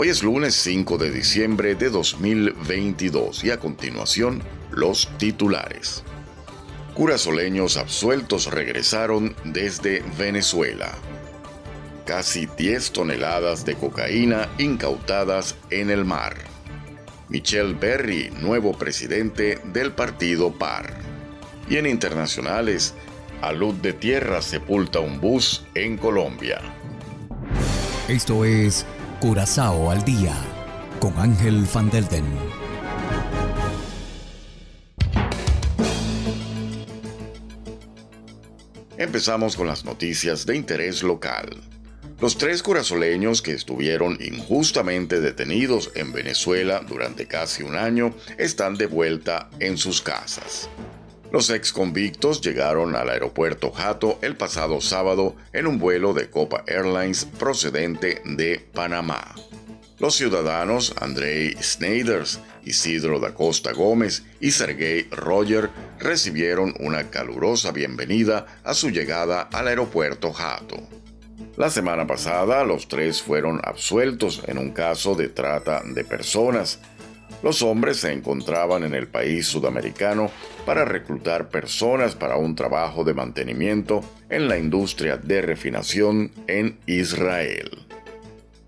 Hoy es lunes 5 de diciembre de 2022 y a continuación los titulares. Curazoleños absueltos regresaron desde Venezuela. Casi 10 toneladas de cocaína incautadas en el mar. Michelle Berry, nuevo presidente del partido PAR. Y en internacionales, a luz de tierra sepulta un bus en Colombia. Esto es Curazao al día con Ángel Van Delden. Empezamos con las noticias de interés local. Los tres curazoleños que estuvieron injustamente detenidos en Venezuela durante casi un año están de vuelta en sus casas. Los ex convictos llegaron al aeropuerto Jato el pasado sábado en un vuelo de Copa Airlines procedente de Panamá. Los ciudadanos Andrei Sneiders, Isidro da Costa Gómez y Sergei Roger recibieron una calurosa bienvenida a su llegada al aeropuerto Jato. La semana pasada los tres fueron absueltos en un caso de trata de personas los hombres se encontraban en el país sudamericano para reclutar personas para un trabajo de mantenimiento en la industria de refinación en Israel.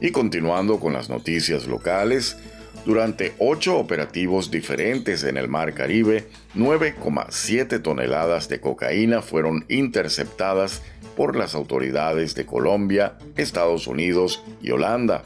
Y continuando con las noticias locales, durante ocho operativos diferentes en el Mar Caribe, 9,7 toneladas de cocaína fueron interceptadas por las autoridades de Colombia, Estados Unidos y Holanda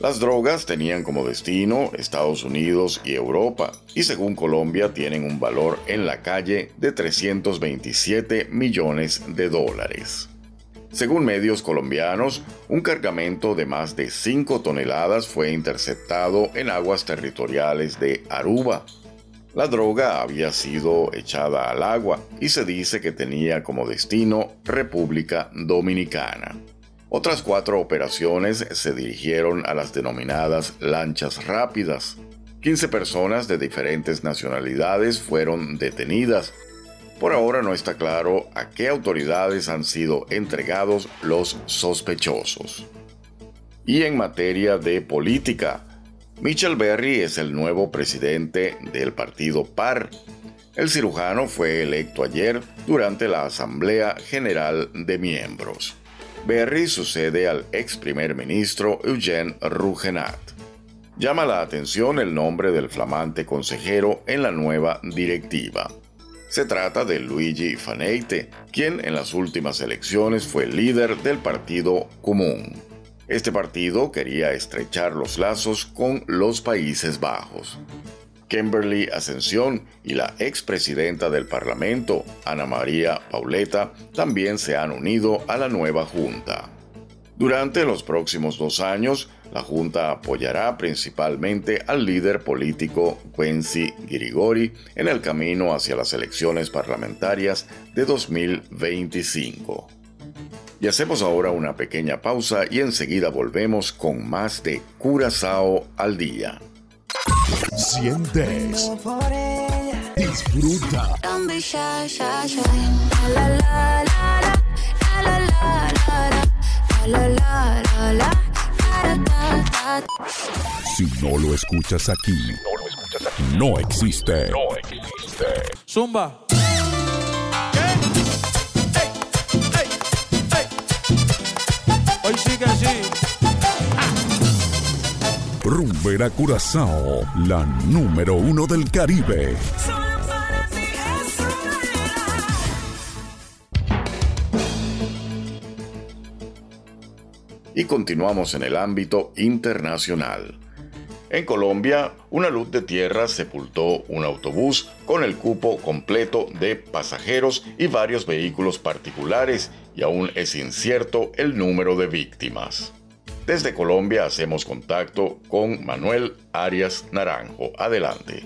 las drogas tenían como destino Estados Unidos y Europa, y según Colombia tienen un valor en la calle de 327 millones de dólares. Según medios colombianos, un cargamento de más de 5 toneladas fue interceptado en aguas territoriales de Aruba. La droga había sido echada al agua y se dice que tenía como destino República Dominicana. Otras cuatro operaciones se dirigieron a las denominadas lanchas rápidas. 15 personas de diferentes nacionalidades fueron detenidas. Por ahora no está claro a qué autoridades han sido entregados los sospechosos. Y en materia de política, Michel Berry es el nuevo presidente del partido PAR. El cirujano fue electo ayer durante la Asamblea General de Miembros. Berry sucede al ex primer ministro Eugène Rougenat. Llama la atención el nombre del flamante consejero en la nueva directiva. Se trata de Luigi Faneite, quien en las últimas elecciones fue líder del Partido Común. Este partido quería estrechar los lazos con los Países Bajos. Kimberly Ascensión y la expresidenta del Parlamento, Ana María Pauleta, también se han unido a la nueva Junta. Durante los próximos dos años, la Junta apoyará principalmente al líder político Quincy Girigori en el camino hacia las elecciones parlamentarias de 2025. Y hacemos ahora una pequeña pausa y enseguida volvemos con más de Curazao al día. Sientes. Disfruta. Si no lo escuchas aquí, no existe. No existe. Zumba. Rumbera Curazao, la número uno del Caribe. Y continuamos en el ámbito internacional. En Colombia, una luz de tierra sepultó un autobús con el cupo completo de pasajeros y varios vehículos particulares y aún es incierto el número de víctimas. Desde Colombia hacemos contacto con Manuel Arias Naranjo. Adelante.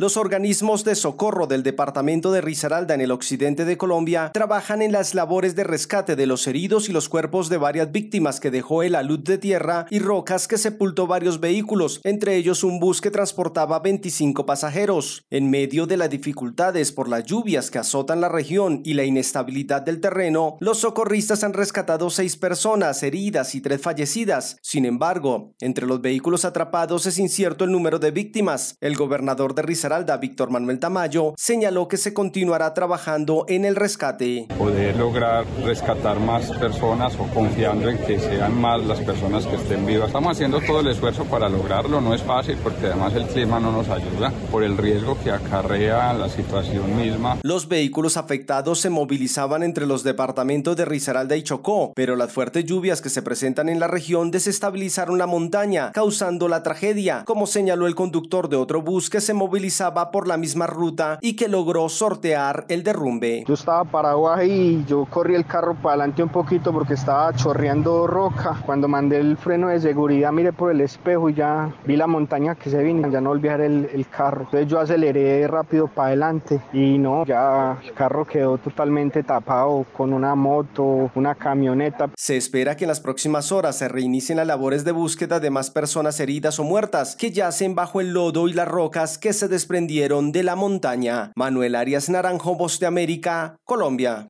Los organismos de socorro del departamento de Risaralda en el occidente de Colombia trabajan en las labores de rescate de los heridos y los cuerpos de varias víctimas que dejó el alud de tierra y rocas que sepultó varios vehículos, entre ellos un bus que transportaba 25 pasajeros. En medio de las dificultades por las lluvias que azotan la región y la inestabilidad del terreno, los socorristas han rescatado seis personas heridas y tres fallecidas. Sin embargo, entre los vehículos atrapados es incierto el número de víctimas. El gobernador de Risaralda Víctor Manuel Tamayo, señaló que se continuará trabajando en el rescate. Poder lograr rescatar más personas o confiando en que sean más las personas que estén vivas. Estamos haciendo todo el esfuerzo para lograrlo, no es fácil porque además el clima no nos ayuda por el riesgo que acarrea la situación misma. Los vehículos afectados se movilizaban entre los departamentos de Risaralda y Chocó, pero las fuertes lluvias que se presentan en la región desestabilizaron la montaña, causando la tragedia, como señaló el conductor de otro bus que se movilizaba va por la misma ruta y que logró sortear el derrumbe. Yo estaba parado ahí y yo corrí el carro para adelante un poquito porque estaba chorreando roca. Cuando mandé el freno de seguridad, miré por el espejo y ya vi la montaña que se vino, ya no ver el, el carro. Entonces yo aceleré rápido para adelante y no, ya el carro quedó totalmente tapado con una moto, una camioneta. Se espera que en las próximas horas se reinicien las labores de búsqueda de más personas heridas o muertas que yacen bajo el lodo y las rocas que se desprendieron desprendieron de la montaña. Manuel Arias Naranjo, Voz de América, Colombia.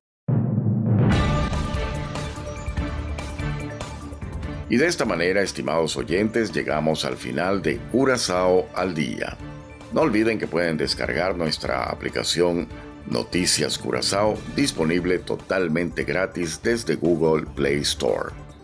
Y de esta manera, estimados oyentes, llegamos al final de Curazao al Día. No olviden que pueden descargar nuestra aplicación Noticias Curazao, disponible totalmente gratis desde Google Play Store.